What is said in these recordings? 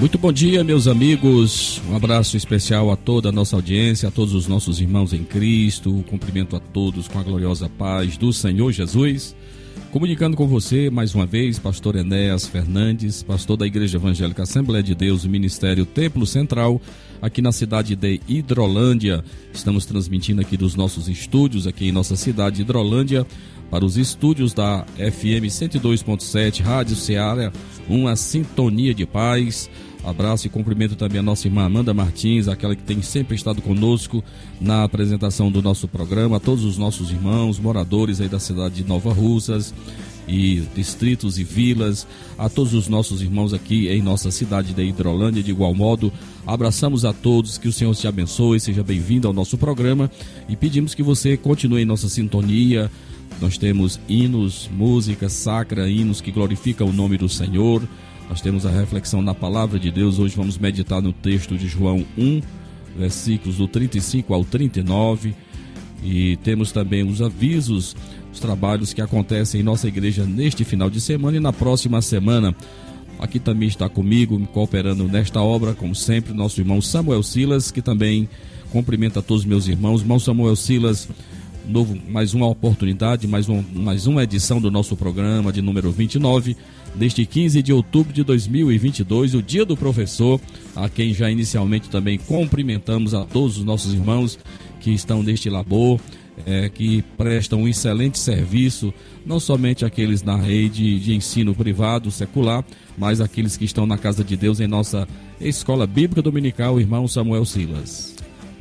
Muito bom dia, meus amigos. Um abraço especial a toda a nossa audiência, a todos os nossos irmãos em Cristo. Cumprimento a todos com a gloriosa paz do Senhor Jesus. Comunicando com você mais uma vez, pastor Enéas Fernandes, pastor da Igreja Evangélica Assembleia de Deus, Ministério Templo Central, aqui na cidade de Hidrolândia. Estamos transmitindo aqui dos nossos estúdios, aqui em nossa cidade de Hidrolândia, para os estúdios da FM 102.7, Rádio Ceará, uma sintonia de paz Abraço e cumprimento também a nossa irmã Amanda Martins, aquela que tem sempre estado conosco na apresentação do nosso programa, a todos os nossos irmãos, moradores aí da cidade de Nova Russas e distritos e vilas, a todos os nossos irmãos aqui em nossa cidade de Hidrolândia, de igual modo, abraçamos a todos, que o Senhor te abençoe, seja bem-vindo ao nosso programa e pedimos que você continue em nossa sintonia. Nós temos hinos, música sacra, hinos que glorificam o nome do Senhor nós temos a reflexão na palavra de Deus. Hoje vamos meditar no texto de João 1, versículos do 35 ao 39. E temos também os avisos, os trabalhos que acontecem em nossa igreja neste final de semana e na próxima semana. Aqui também está comigo, me cooperando nesta obra, como sempre, nosso irmão Samuel Silas, que também cumprimenta todos os meus irmãos. Irmão Samuel Silas, novo, mais uma oportunidade, mais, um, mais uma edição do nosso programa de número 29 deste 15 de outubro de 2022, o Dia do Professor, a quem já inicialmente também cumprimentamos a todos os nossos irmãos que estão neste labor, é, que prestam um excelente serviço, não somente aqueles na rede de ensino privado, secular, mas aqueles que estão na casa de Deus em nossa Escola Bíblica Dominical, irmão Samuel Silas.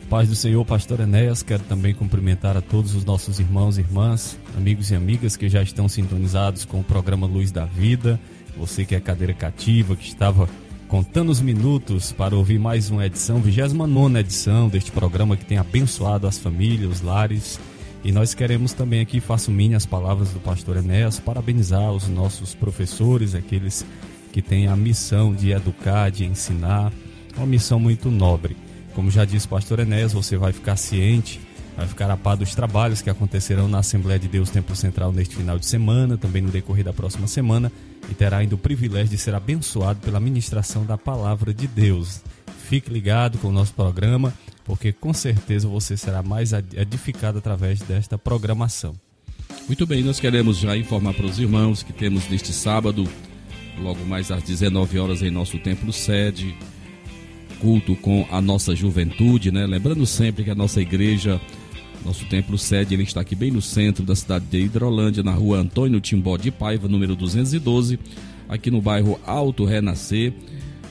Paz do Senhor, Pastor Enéas, quero também cumprimentar a todos os nossos irmãos e irmãs, amigos e amigas que já estão sintonizados com o programa Luz da Vida. Você que é cadeira cativa, que estava contando os minutos para ouvir mais uma edição, 29 edição deste programa que tem abençoado as famílias, os lares. E nós queremos também aqui, faço minha as palavras do pastor Enéas, parabenizar os nossos professores, aqueles que têm a missão de educar, de ensinar, uma missão muito nobre. Como já disse o pastor Enéas, você vai ficar ciente, vai ficar a par dos trabalhos que acontecerão na Assembleia de Deus Templo Central neste final de semana, também no decorrer da próxima semana, e terá ainda o privilégio de ser abençoado pela ministração da palavra de Deus. Fique ligado com o nosso programa, porque com certeza você será mais edificado através desta programação. Muito bem, nós queremos já informar para os irmãos que temos neste sábado, logo mais às 19 horas em nosso templo sede, culto com a nossa juventude, né? Lembrando sempre que a nossa igreja, nosso templo sede, ele está aqui bem no centro da cidade de Hidrolândia, na rua Antônio Timbó de Paiva, número 212, aqui no bairro Alto Renascer.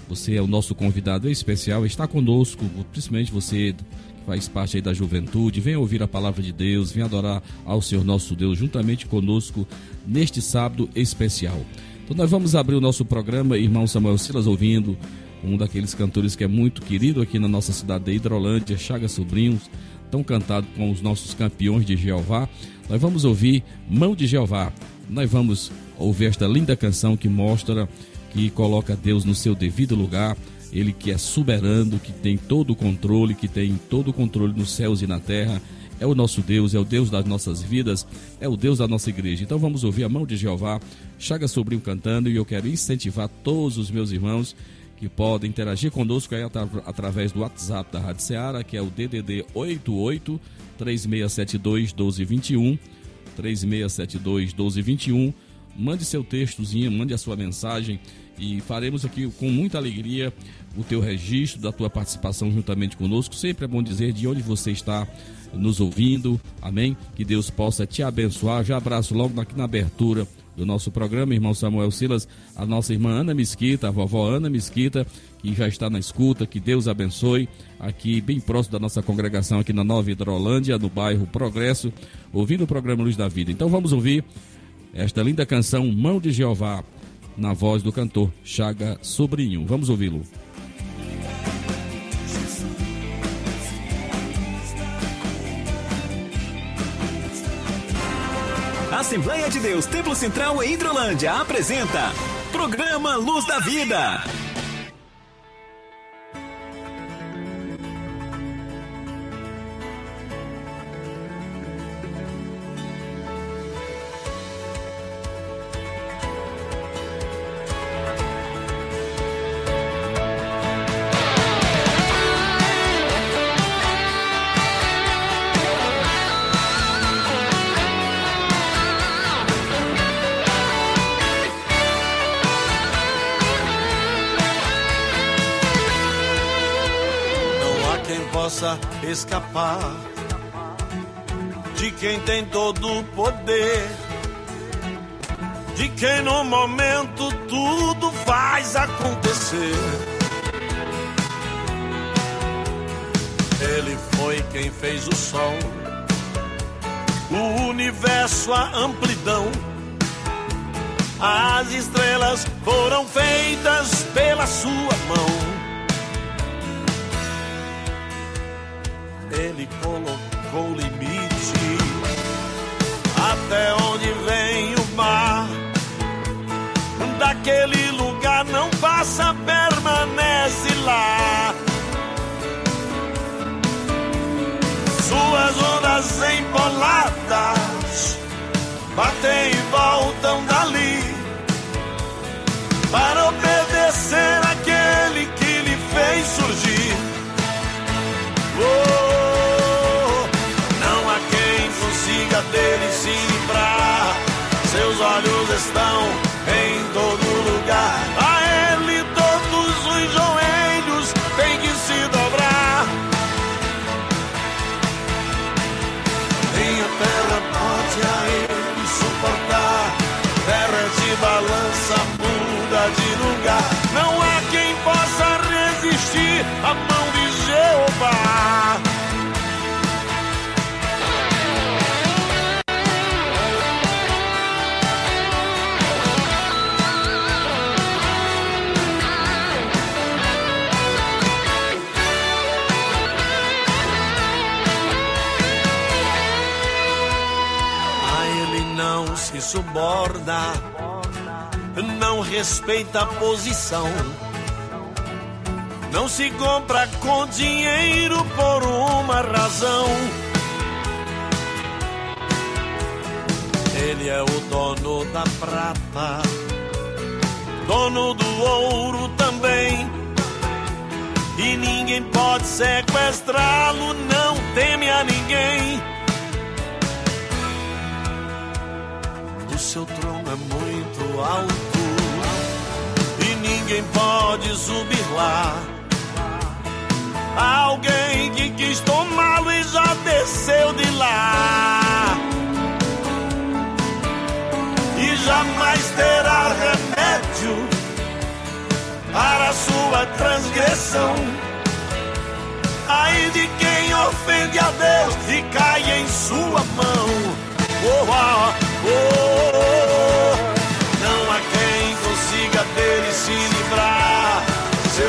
Você é o nosso convidado especial, está conosco, principalmente você que faz parte aí da juventude, vem ouvir a palavra de Deus, vem adorar ao Senhor nosso Deus juntamente conosco neste sábado especial. Então nós vamos abrir o nosso programa, irmão Samuel Silas, ouvindo um daqueles cantores que é muito querido aqui na nossa cidade de Hidrolândia, Chaga Sobrinhos, tão cantado com os nossos campeões de Jeová. Nós vamos ouvir Mão de Jeová. Nós vamos ouvir esta linda canção que mostra que coloca Deus no seu devido lugar, ele que é soberano, que tem todo o controle, que tem todo o controle nos céus e na terra. É o nosso Deus, é o Deus das nossas vidas, é o Deus da nossa igreja. Então vamos ouvir a mão de Jeová, Chaga Sobrinho cantando, e eu quero incentivar todos os meus irmãos que podem interagir conosco aí através do WhatsApp da Rádio Ceará, que é o DDD 88 3672 1221. 3672 1221. Mande seu textozinho, mande a sua mensagem e faremos aqui com muita alegria o teu registro da tua participação juntamente conosco. Sempre é bom dizer de onde você está nos ouvindo. Amém? Que Deus possa te abençoar. Já abraço logo aqui na abertura do nosso programa, irmão Samuel Silas, a nossa irmã Ana Mesquita, a vovó Ana Mesquita, que já está na escuta, que Deus abençoe, aqui bem próximo da nossa congregação, aqui na Nova Hidrolândia, no bairro Progresso, ouvindo o programa Luz da Vida. Então vamos ouvir esta linda canção Mão de Jeová, na voz do cantor Chaga Sobrinho. Vamos ouvi-lo. Assembleia de Deus Templo Central em Hidrolândia apresenta Programa Luz da Vida. Escapar de quem tem todo o poder, de quem no momento tudo faz acontecer. Ele foi quem fez o sol, o universo, a amplidão. As estrelas foram feitas pela sua mão. Passa, permanece lá. Suas ondas empoladas batem e voltam dali para obedecer aquele que lhe fez surgir. Oh, consiga dele se livrar. Seus olhos estão em todo respeita a posição. Não se compra com dinheiro por uma razão. Ele é o dono da prata, dono do ouro também. E ninguém pode sequestrá-lo, não teme a ninguém. seu trono é muito alto ninguém pode subir lá. Alguém que quis tomá-lo e já desceu de lá. E jamais terá remédio para sua transgressão. Aí de quem ofende a Deus e cai em sua mão. Oh, oh, oh, não há quem consiga livrar.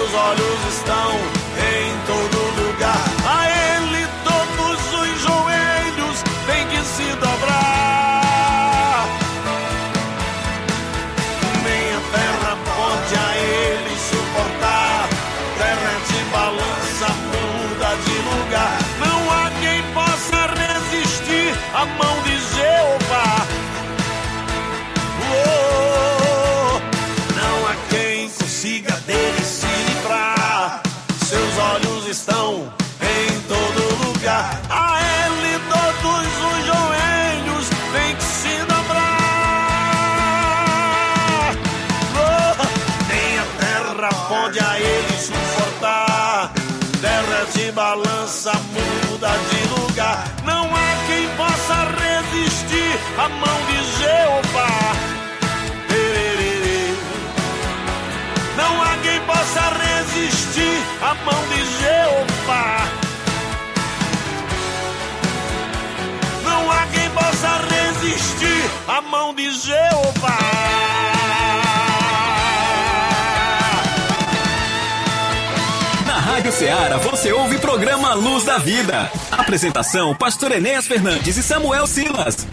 Seus olhos estão em todo lugar. A ele todos os joelhos têm que se dobrar. Nem a terra pode a ele suportar. Terra de balança muda de lugar. Não há quem possa resistir à mão de Jeová. consiga dele se livrar estão em todo lugar. A ele todos os joelhos têm que se dobrar. Oh, nem a terra pode a ele suportar. Terra de balança muda de lugar. Não há quem possa resistir à mão de Jeová. Não há quem possa resistir à mão de não há quem possa resistir à mão de Jeová. Na Rádio Ceará, você ouve o programa Luz da Vida. Apresentação: Pastor Enéas Fernandes e Samuel Silas.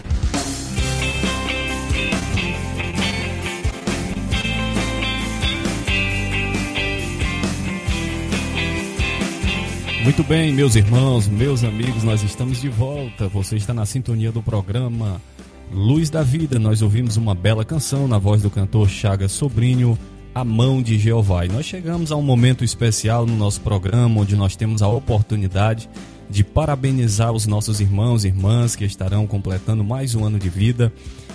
Muito bem, meus irmãos, meus amigos, nós estamos de volta. Você está na sintonia do programa Luz da Vida. Nós ouvimos uma bela canção na voz do cantor Chagas Sobrinho, A Mão de Jeová. E nós chegamos a um momento especial no nosso programa onde nós temos a oportunidade de parabenizar os nossos irmãos e irmãs que estarão completando mais um ano de vida.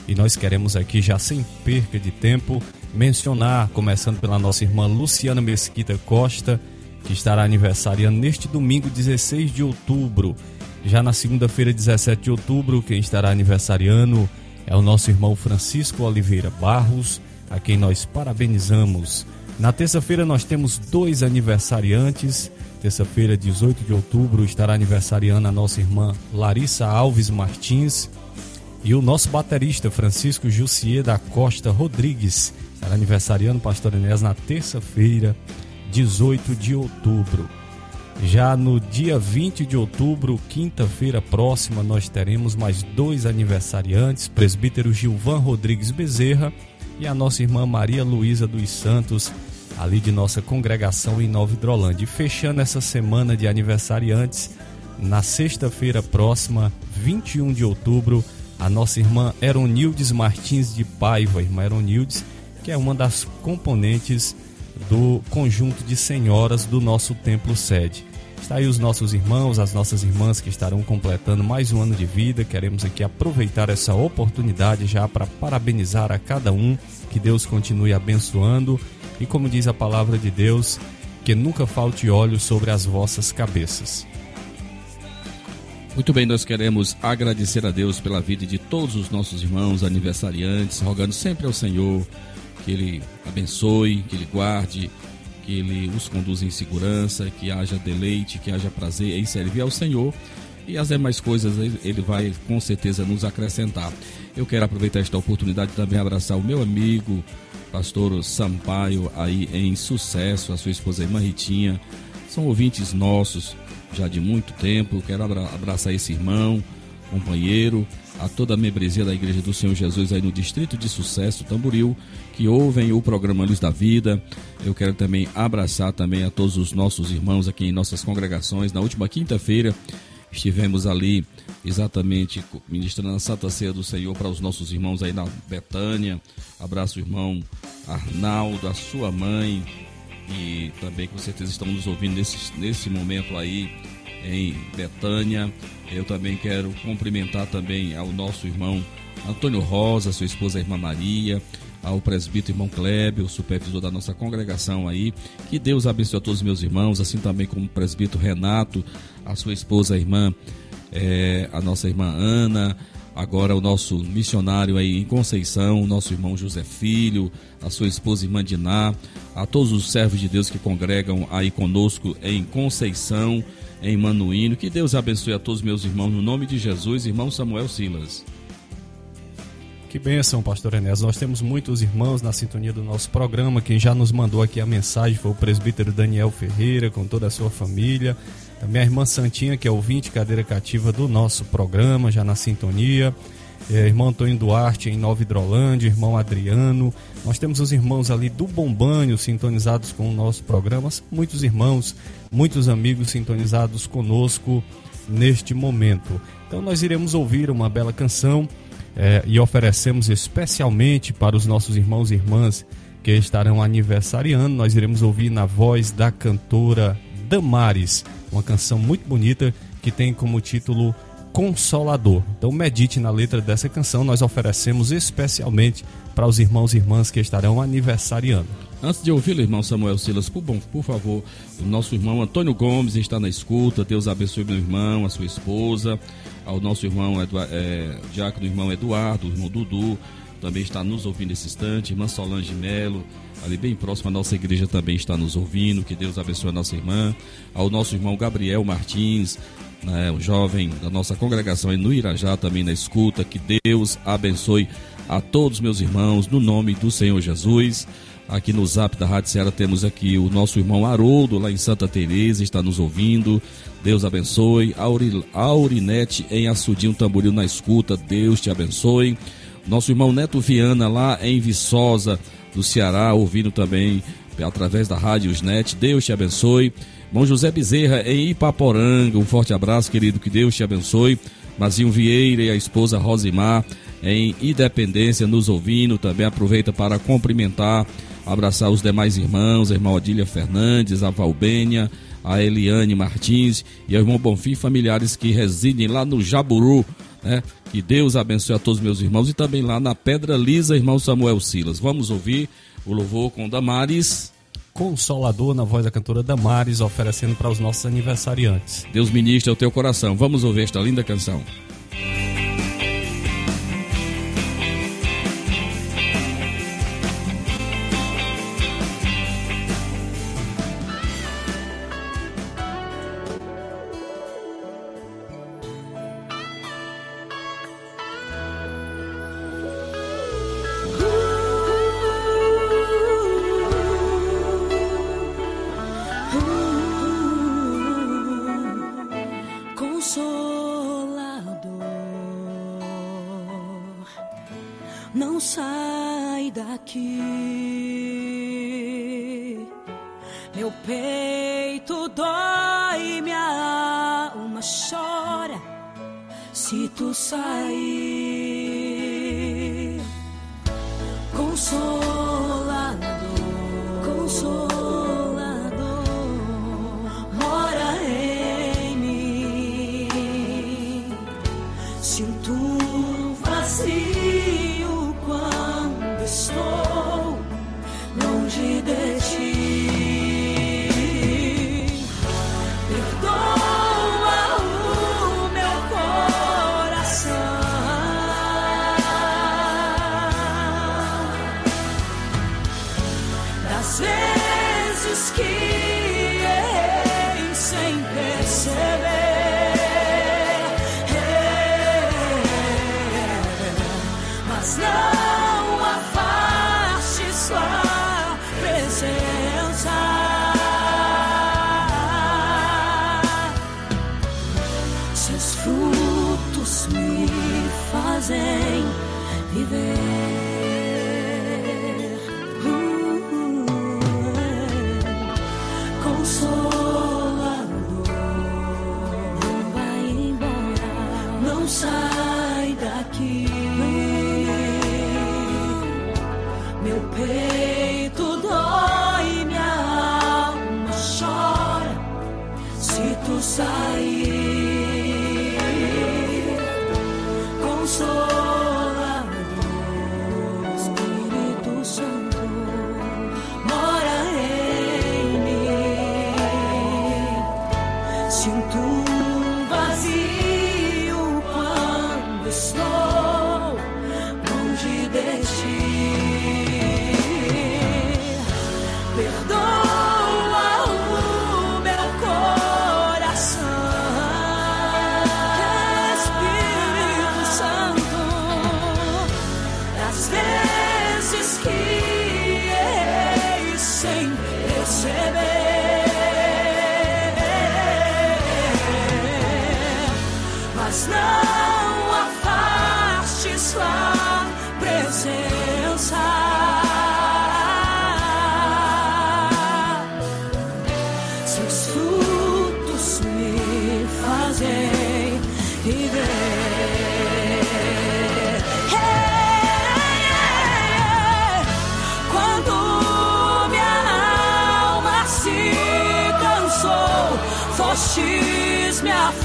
E nós queremos aqui, já sem perca de tempo, mencionar, começando pela nossa irmã Luciana Mesquita Costa que estará aniversariando neste domingo 16 de outubro. Já na segunda-feira, 17 de outubro, quem estará aniversariando é o nosso irmão Francisco Oliveira Barros, a quem nós parabenizamos. Na terça-feira nós temos dois aniversariantes. Terça-feira, 18 de outubro, estará aniversariando a nossa irmã Larissa Alves Martins e o nosso baterista Francisco Jussier da Costa Rodrigues. Estará aniversariando pastor Enéas na terça-feira. 18 de outubro. Já no dia 20 de outubro, quinta-feira próxima, nós teremos mais dois aniversariantes: presbítero Gilvan Rodrigues Bezerra e a nossa irmã Maria Luísa dos Santos, ali de nossa congregação em Nova Hidrolândia. E fechando essa semana de aniversariantes, na sexta-feira próxima, 21 de outubro, a nossa irmã Eronildes Martins de Paiva, irmã Eronildes, que é uma das componentes do conjunto de senhoras do nosso templo sede. Está aí os nossos irmãos, as nossas irmãs que estarão completando mais um ano de vida. Queremos aqui aproveitar essa oportunidade já para parabenizar a cada um, que Deus continue abençoando e, como diz a palavra de Deus, que nunca falte óleo sobre as vossas cabeças. Muito bem, nós queremos agradecer a Deus pela vida de todos os nossos irmãos aniversariantes, rogando sempre ao Senhor que Ele abençoe, que Ele guarde, que Ele os conduza em segurança, que haja deleite, que haja prazer em servir ao Senhor e as demais coisas Ele vai com certeza nos acrescentar. Eu quero aproveitar esta oportunidade também abraçar o meu amigo, pastor Sampaio, aí em sucesso, a sua esposa irmã Ritinha, são ouvintes nossos já de muito tempo. Eu quero abraçar esse irmão, companheiro a toda a membresia da Igreja do Senhor Jesus aí no Distrito de Sucesso, Tamboril, que ouvem o programa Luz da Vida. Eu quero também abraçar também a todos os nossos irmãos aqui em nossas congregações. Na última quinta-feira estivemos ali exatamente ministrando a Santa Ceia do Senhor para os nossos irmãos aí na Betânia. Abraço o irmão Arnaldo, a sua mãe, e também com certeza estão nos ouvindo nesse, nesse momento aí em Betânia. Eu também quero cumprimentar também ao nosso irmão Antônio Rosa, sua esposa irmã Maria, ao presbítero irmão Kleber, o supervisor da nossa congregação aí. Que Deus abençoe a todos os meus irmãos, assim também como o presbítero Renato, a sua esposa a irmã, é, a nossa irmã Ana, agora o nosso missionário aí em Conceição, o nosso irmão José Filho, a sua esposa irmã Diná, a todos os servos de Deus que congregam aí conosco em Conceição em Manuíno. Que Deus abençoe a todos meus irmãos, no nome de Jesus, irmão Samuel Silas. Que bênção, pastor Enéas. Nós temos muitos irmãos na sintonia do nosso programa. Quem já nos mandou aqui a mensagem foi o presbítero Daniel Ferreira, com toda a sua família. Também a irmã Santinha, que é ouvinte cadeira cativa do nosso programa, já na sintonia é, irmão Antônio Duarte em Nova Hidrolândia, irmão Adriano. Nós temos os irmãos ali do Bombanho sintonizados com o nosso programa. Muitos irmãos, muitos amigos sintonizados conosco neste momento. Então nós iremos ouvir uma bela canção é, e oferecemos especialmente para os nossos irmãos e irmãs que estarão aniversariando. Nós iremos ouvir na voz da cantora Damares, uma canção muito bonita que tem como título consolador. Então medite na letra dessa canção, nós oferecemos especialmente para os irmãos e irmãs que estarão aniversariando. Antes de ouvir o irmão Samuel Silas, por, bom, por favor, o nosso irmão Antônio Gomes está na escuta. Deus abençoe meu irmão, a sua esposa, ao nosso irmão Eduardo, é, Diácono irmão Eduardo, o irmão Dudu, também está nos ouvindo nesse instante, irmã Solange Melo, ali bem próximo à nossa igreja também está nos ouvindo, que Deus abençoe a nossa irmã, ao nosso irmão Gabriel Martins, né, o jovem da nossa congregação no Irajá também na escuta, que Deus abençoe a todos meus irmãos, no nome do Senhor Jesus. Aqui no zap da Rádio Ceará temos aqui o nosso irmão Haroldo, lá em Santa Teresa, está nos ouvindo. Deus abençoe. Auri, Aurinete em Açudinho Tamboril na escuta, Deus te abençoe. Nosso irmão Neto Viana, lá em Viçosa, do Ceará, ouvindo também através da Rádio Net. Deus te abençoe. Irmão José Bezerra, em Ipaporanga, um forte abraço, querido, que Deus te abençoe. Mazinho Vieira e a esposa Rosimar, em Independência, nos ouvindo. Também aproveita para cumprimentar, abraçar os demais irmãos, a irmã Odília Fernandes, a Valbênia, a Eliane Martins e ao irmão Bonfim, familiares que residem lá no Jaburu, né? Que Deus abençoe a todos meus irmãos e também lá na Pedra Lisa, irmão Samuel Silas. Vamos ouvir o louvor com Damares. Consolador na voz da cantora Damares, oferecendo para os nossos aniversariantes. Deus ministra ao teu coração. Vamos ouvir esta linda canção. 错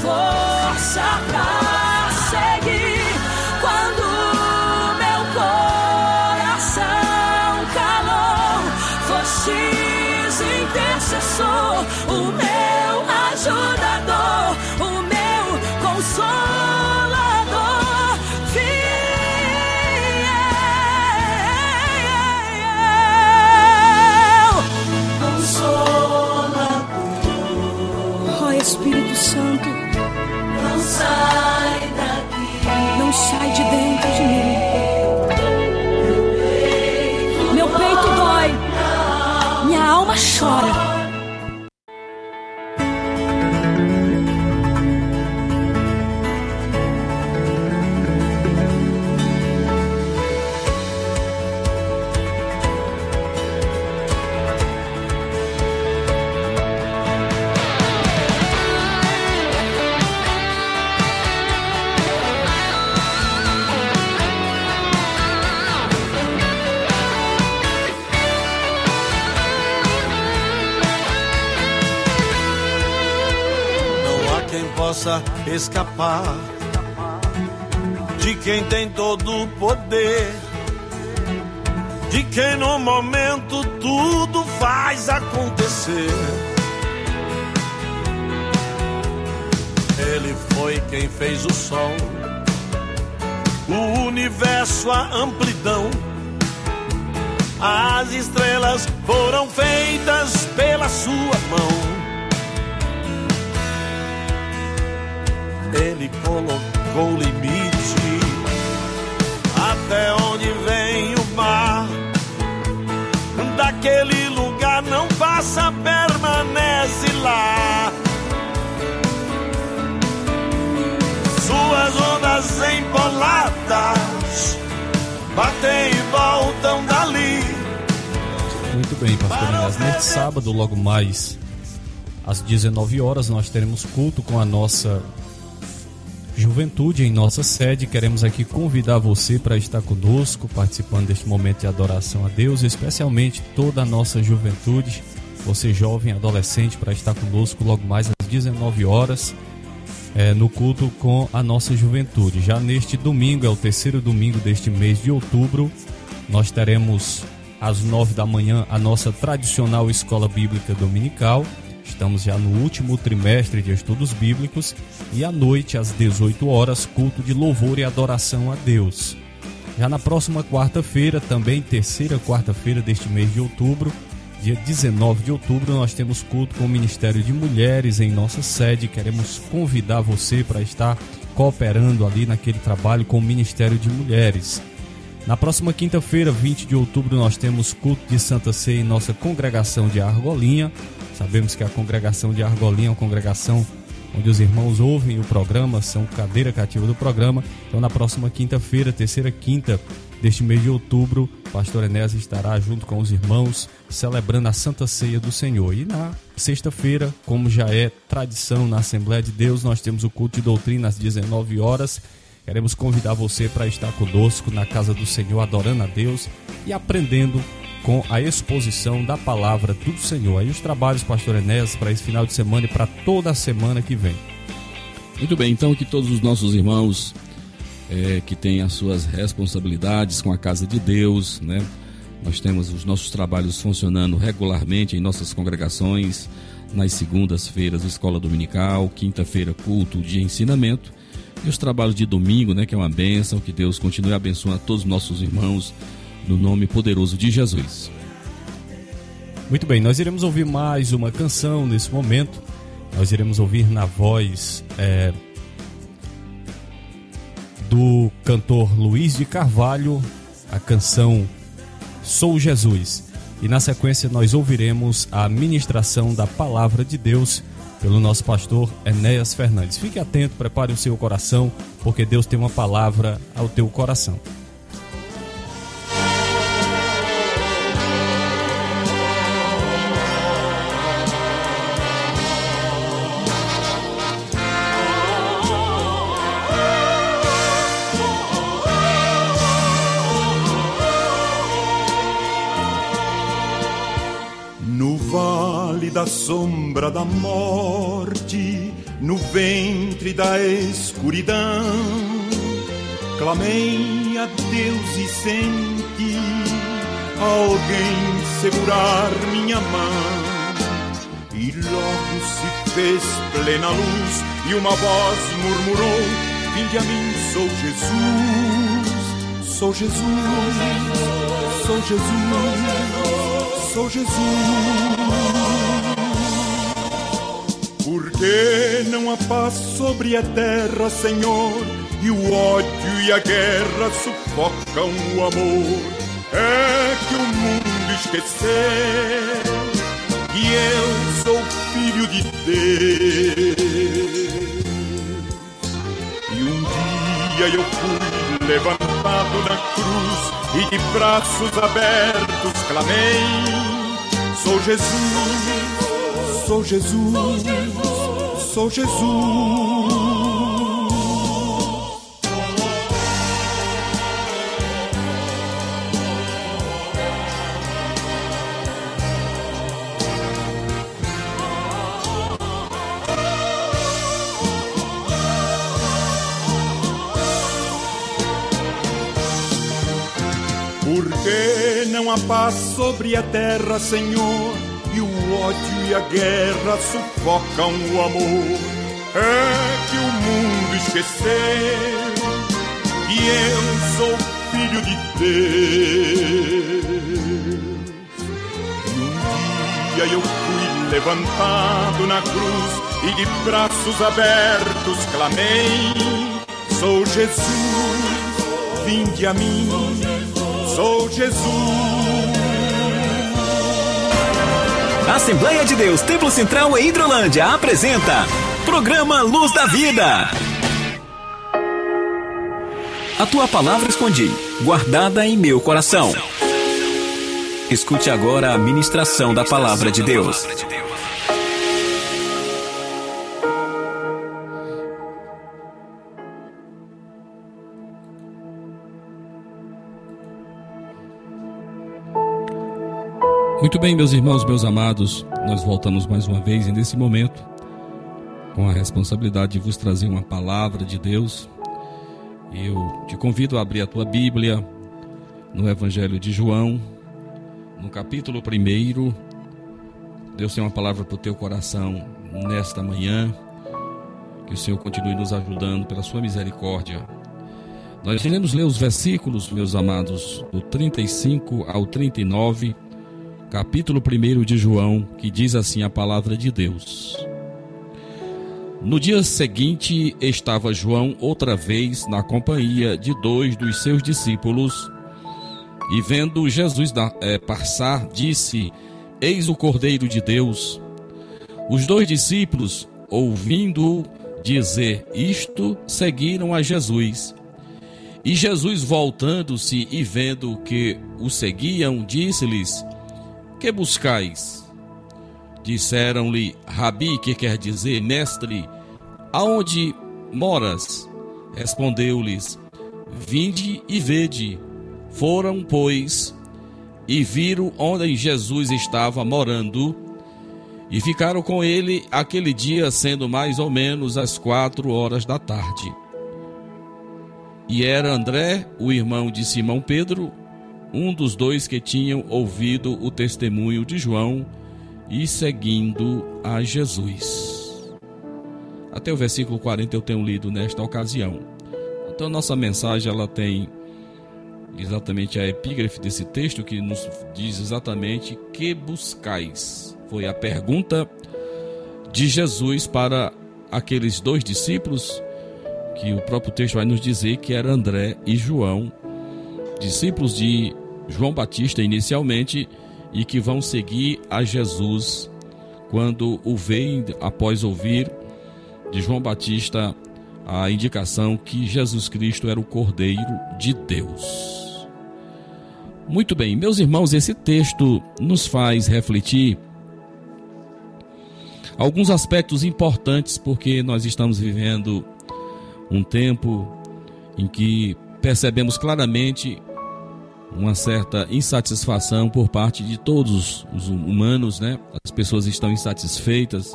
soul. slaughter. Possa escapar de quem tem todo o poder, de quem no momento tudo faz acontecer. Ele foi quem fez o sol, o universo, a amplidão. As estrelas foram feitas pela sua mão. Colocou limite até onde vem o mar. Daquele lugar não passa, permanece lá. Suas ondas empoladas batem e voltam dali. Muito bem, pastor Inês. Neste sábado, logo mais às 19 horas, nós teremos culto com a nossa Juventude em nossa sede. Queremos aqui convidar você para estar conosco, participando deste momento de adoração a Deus, especialmente toda a nossa juventude, você jovem, adolescente, para estar conosco logo mais às 19 horas. É, no culto com a nossa juventude. Já neste domingo, é o terceiro domingo deste mês de outubro, nós teremos às nove da manhã a nossa tradicional escola bíblica dominical Estamos já no último trimestre de estudos bíblicos e à noite, às 18 horas, culto de louvor e adoração a Deus. Já na próxima quarta-feira, também terceira quarta-feira deste mês de outubro, dia 19 de outubro, nós temos culto com o Ministério de Mulheres em nossa sede. Queremos convidar você para estar cooperando ali naquele trabalho com o Ministério de Mulheres. Na próxima quinta-feira, 20 de outubro, nós temos culto de Santa Ceia em nossa congregação de Argolinha. Sabemos que a congregação de Argolinha é uma congregação onde os irmãos ouvem o programa, são cadeira cativa do programa. Então, na próxima quinta-feira, terceira quinta deste mês de outubro, o pastor Enéas estará junto com os irmãos celebrando a Santa Ceia do Senhor. E na sexta-feira, como já é tradição na Assembleia de Deus, nós temos o culto de doutrina às 19 horas. Queremos convidar você para estar conosco na casa do Senhor, adorando a Deus e aprendendo com a exposição da palavra do Senhor. Aí os trabalhos, pastor Enéas, para esse final de semana e para toda a semana que vem. Muito bem, então que todos os nossos irmãos é, que têm as suas responsabilidades com a casa de Deus, né? Nós temos os nossos trabalhos funcionando regularmente em nossas congregações, nas segundas-feiras, escola dominical, quinta-feira, culto de ensinamento, e os trabalhos de domingo, né, que é uma bênção, que Deus continue abençoando a todos os nossos irmãos no nome poderoso de Jesus. Muito bem, nós iremos ouvir mais uma canção nesse momento. Nós iremos ouvir na voz é, do cantor Luiz de Carvalho a canção Sou Jesus. E na sequência nós ouviremos a ministração da palavra de Deus pelo nosso pastor Enéas Fernandes. Fique atento, prepare o seu coração, porque Deus tem uma palavra ao teu coração. Da sombra da morte, no ventre da escuridão. Clamei a Deus e senti alguém segurar minha mão. E logo se fez plena luz e uma voz murmurou: Vinde a mim, sou Jesus, sou Jesus, sou Jesus, sou Jesus. Porque não há paz sobre a terra, Senhor, e o ódio e a guerra sufocam o amor. É que o mundo esqueceu que eu sou filho de Deus. E um dia eu fui levantado na cruz e de braços abertos clamei: Sou Jesus, sou Jesus, sou Jesus. Porque não há paz sobre a terra, Senhor, e o ódio e a guerra sufocam o amor. É que o mundo esqueceu que eu sou filho de Deus. E um dia eu fui levantado na cruz e de braços abertos clamei: Sou Jesus, vinde a mim sou Jesus. Assembleia de Deus Templo Central em Hidrolândia apresenta Programa Luz da Vida. A tua palavra escondi, guardada em meu coração. Escute agora a ministração da palavra de Deus. Muito bem, meus irmãos, meus amados, nós voltamos mais uma vez e nesse momento com a responsabilidade de vos trazer uma palavra de Deus. Eu te convido a abrir a tua Bíblia no Evangelho de João, no capítulo 1. Deus tem uma palavra para o teu coração nesta manhã. Que o Senhor continue nos ajudando pela sua misericórdia. Nós iremos ler os versículos, meus amados, do 35 ao 39 capítulo 1 de João, que diz assim a palavra de Deus. No dia seguinte estava João outra vez na companhia de dois dos seus discípulos, e vendo Jesus é, passar, disse: Eis o Cordeiro de Deus. Os dois discípulos, ouvindo dizer isto, seguiram a Jesus. E Jesus, voltando-se e vendo que o seguiam, disse-lhes: que buscais? Disseram-lhe, Rabi, que quer dizer mestre, aonde moras? Respondeu-lhes, Vinde e vede. Foram, pois, e viram onde Jesus estava morando, e ficaram com ele aquele dia, sendo mais ou menos as quatro horas da tarde. E era André, o irmão de Simão Pedro, um dos dois que tinham ouvido o testemunho de João e seguindo a Jesus. Até o versículo 40 eu tenho lido nesta ocasião. Então nossa mensagem ela tem exatamente a epígrafe desse texto que nos diz exatamente que buscais. Foi a pergunta de Jesus para aqueles dois discípulos que o próprio texto vai nos dizer que era André e João discípulos de João Batista inicialmente e que vão seguir a Jesus quando o veem após ouvir de João Batista a indicação que Jesus Cristo era o Cordeiro de Deus. Muito bem, meus irmãos, esse texto nos faz refletir alguns aspectos importantes porque nós estamos vivendo um tempo em que percebemos claramente uma certa insatisfação por parte de todos os humanos, né? As pessoas estão insatisfeitas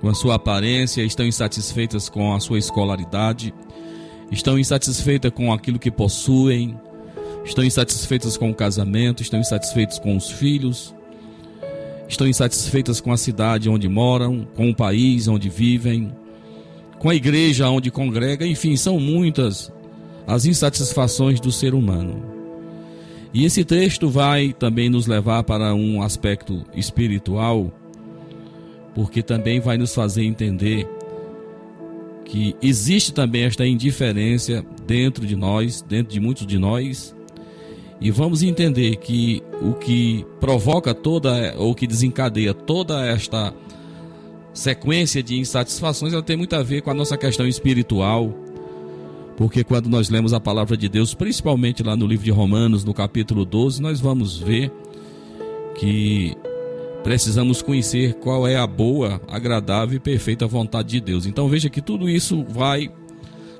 com a sua aparência, estão insatisfeitas com a sua escolaridade, estão insatisfeitas com aquilo que possuem, estão insatisfeitas com o casamento, estão insatisfeitas com os filhos, estão insatisfeitas com a cidade onde moram, com o país onde vivem, com a igreja onde congrega, enfim, são muitas as insatisfações do ser humano. E esse texto vai também nos levar para um aspecto espiritual, porque também vai nos fazer entender que existe também esta indiferença dentro de nós, dentro de muitos de nós, E vamos entender que o que provoca toda, ou que desencadeia toda esta sequência de insatisfações, ela tem muito a ver com a nossa questão espiritual. Porque quando nós lemos a palavra de Deus, principalmente lá no livro de Romanos, no capítulo 12, nós vamos ver que precisamos conhecer qual é a boa, agradável e perfeita vontade de Deus. Então veja que tudo isso vai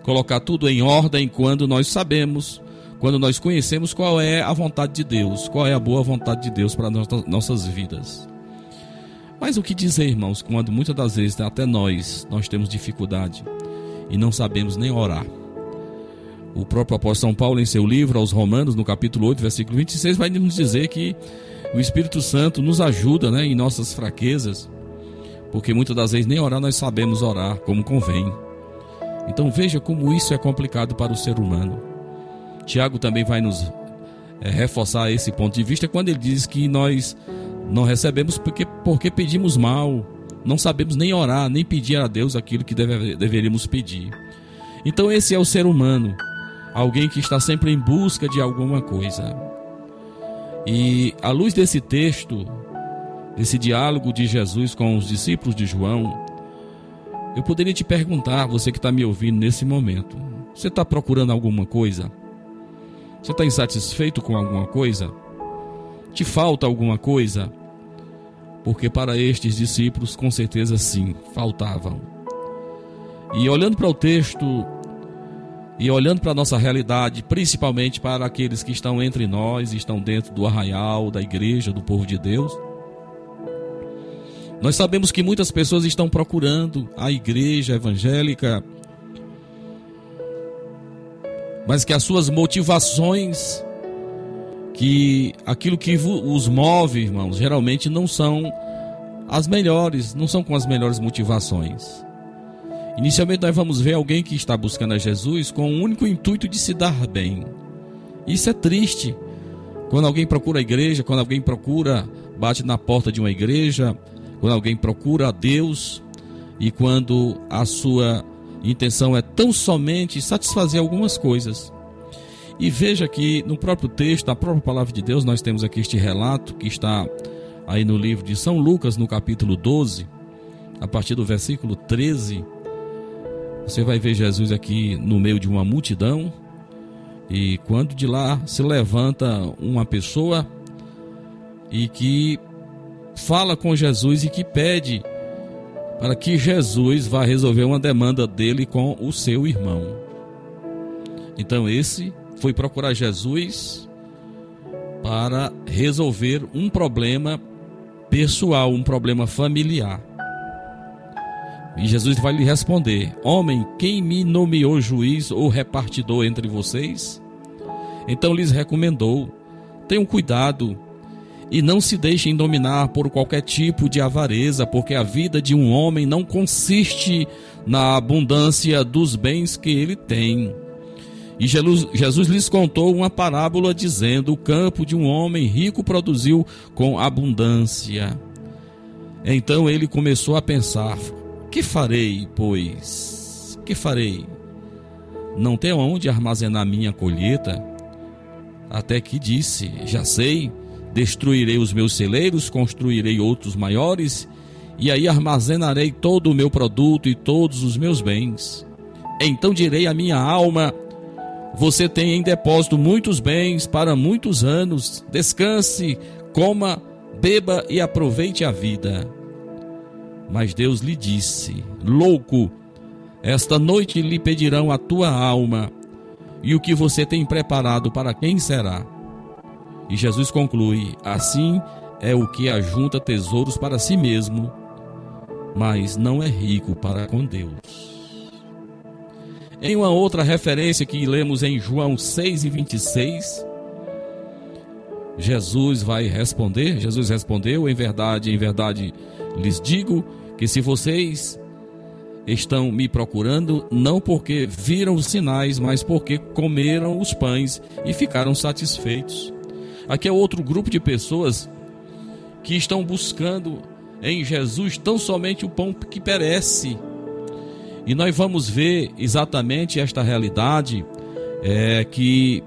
colocar tudo em ordem quando nós sabemos quando nós conhecemos qual é a vontade de Deus, qual é a boa vontade de Deus para nossas vidas. Mas o que dizer, irmãos, quando muitas das vezes até nós nós temos dificuldade e não sabemos nem orar. O próprio apóstolo São Paulo em seu livro aos Romanos, no capítulo 8, versículo 26, vai nos dizer que o Espírito Santo nos ajuda, né, em nossas fraquezas, porque muitas das vezes nem orar nós sabemos orar como convém. Então veja como isso é complicado para o ser humano. Tiago também vai nos é, reforçar esse ponto de vista quando ele diz que nós não recebemos porque, porque pedimos mal, não sabemos nem orar, nem pedir a Deus aquilo que deve, deveríamos pedir. Então, esse é o ser humano, alguém que está sempre em busca de alguma coisa. E à luz desse texto, desse diálogo de Jesus com os discípulos de João, eu poderia te perguntar, você que está me ouvindo nesse momento, você está procurando alguma coisa? Você está insatisfeito com alguma coisa? Te falta alguma coisa? Porque para estes discípulos, com certeza sim, faltavam. E olhando para o texto e olhando para a nossa realidade, principalmente para aqueles que estão entre nós, estão dentro do arraial, da igreja, do povo de Deus, nós sabemos que muitas pessoas estão procurando a igreja evangélica mas que as suas motivações, que aquilo que os move, irmãos, geralmente não são as melhores, não são com as melhores motivações. Inicialmente nós vamos ver alguém que está buscando a Jesus com o único intuito de se dar bem. Isso é triste. Quando alguém procura a igreja, quando alguém procura, bate na porta de uma igreja, quando alguém procura a Deus e quando a sua intenção é tão somente satisfazer algumas coisas. E veja que no próprio texto, na própria palavra de Deus, nós temos aqui este relato que está aí no livro de São Lucas, no capítulo 12, a partir do versículo 13. Você vai ver Jesus aqui no meio de uma multidão, e quando de lá se levanta uma pessoa e que fala com Jesus e que pede para que Jesus vá resolver uma demanda dele com o seu irmão. Então esse foi procurar Jesus para resolver um problema pessoal, um problema familiar. E Jesus vai lhe responder: Homem, quem me nomeou juiz ou repartidor entre vocês? Então lhes recomendou: Tenham cuidado e não se deixem dominar por qualquer tipo de avareza, porque a vida de um homem não consiste na abundância dos bens que ele tem. E Jesus, lhes contou uma parábola dizendo: O campo de um homem rico produziu com abundância. Então ele começou a pensar: Que farei, pois? Que farei? Não tenho onde armazenar minha colheita? Até que disse: Já sei Destruirei os meus celeiros, construirei outros maiores, e aí armazenarei todo o meu produto e todos os meus bens. Então direi à minha alma: Você tem em depósito muitos bens para muitos anos. Descanse, coma, beba e aproveite a vida. Mas Deus lhe disse: Louco, esta noite lhe pedirão a tua alma, e o que você tem preparado para quem será? E Jesus conclui: Assim é o que ajunta tesouros para si mesmo, mas não é rico para com Deus. Em uma outra referência que lemos em João 6 e 26, Jesus vai responder: Jesus respondeu, em verdade, em verdade lhes digo que se vocês estão me procurando, não porque viram os sinais, mas porque comeram os pães e ficaram satisfeitos. Aqui é outro grupo de pessoas que estão buscando em Jesus tão somente o pão que perece. E nós vamos ver exatamente esta realidade é, que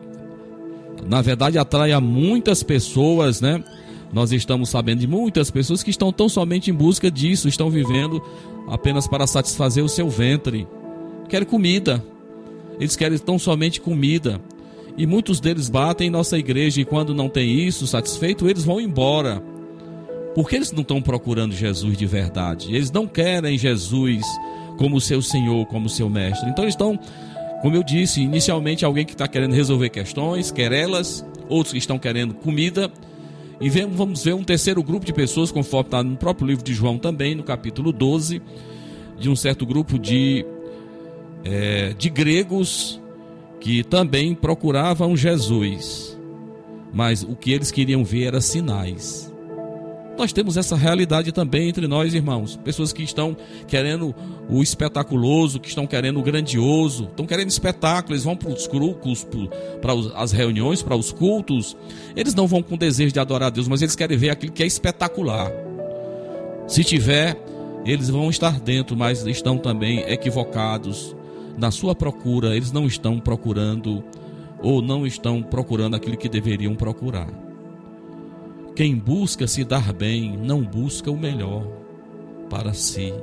na verdade atrai a muitas pessoas, né? Nós estamos sabendo de muitas pessoas que estão tão somente em busca disso, estão vivendo apenas para satisfazer o seu ventre. Querem comida. Eles querem tão somente comida. E muitos deles batem em nossa igreja e quando não tem isso satisfeito, eles vão embora. Porque eles não estão procurando Jesus de verdade. Eles não querem Jesus como seu Senhor, como seu mestre. Então eles estão, como eu disse, inicialmente alguém que está querendo resolver questões, querelas, outros que estão querendo comida. E vamos ver um terceiro grupo de pessoas, conforme está no próprio livro de João também, no capítulo 12, de um certo grupo de, é, de gregos que também procuravam Jesus. Mas o que eles queriam ver era sinais. Nós temos essa realidade também entre nós, irmãos. Pessoas que estão querendo o espetaculoso, que estão querendo o grandioso, estão querendo espetáculo, eles vão para os cultos, para as reuniões, para os cultos. Eles não vão com desejo de adorar a Deus, mas eles querem ver aquilo que é espetacular. Se tiver, eles vão estar dentro, mas estão também equivocados na sua procura. Eles não estão procurando ou não estão procurando aquilo que deveriam procurar. Quem busca se dar bem não busca o melhor para si.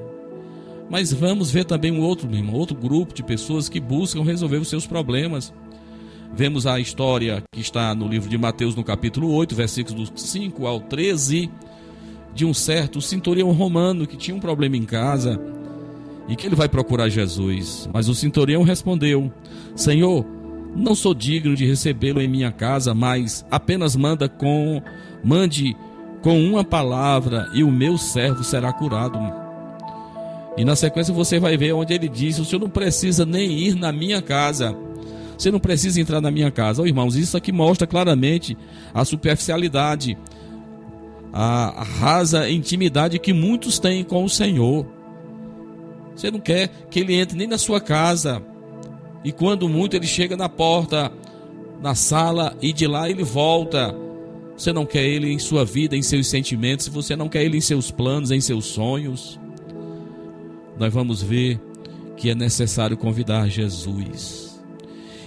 Mas vamos ver também um outro, outro grupo de pessoas que buscam resolver os seus problemas. Vemos a história que está no livro de Mateus, no capítulo 8, versículos 5 ao 13, de um certo centurião romano que tinha um problema em casa e que ele vai procurar Jesus. Mas o centurião respondeu: Senhor, não sou digno de recebê-lo em minha casa, mas apenas manda com mande com uma palavra e o meu servo será curado. E na sequência você vai ver onde ele diz: o senhor não precisa nem ir na minha casa. Você não precisa entrar na minha casa. Oh, irmãos, isso aqui mostra claramente a superficialidade, a, rasa intimidade que muitos têm com o Senhor. Você não quer que ele entre nem na sua casa, e quando muito ele chega na porta, na sala e de lá ele volta. Você não quer ele em sua vida, em seus sentimentos, você não quer ele em seus planos, em seus sonhos. Nós vamos ver que é necessário convidar Jesus.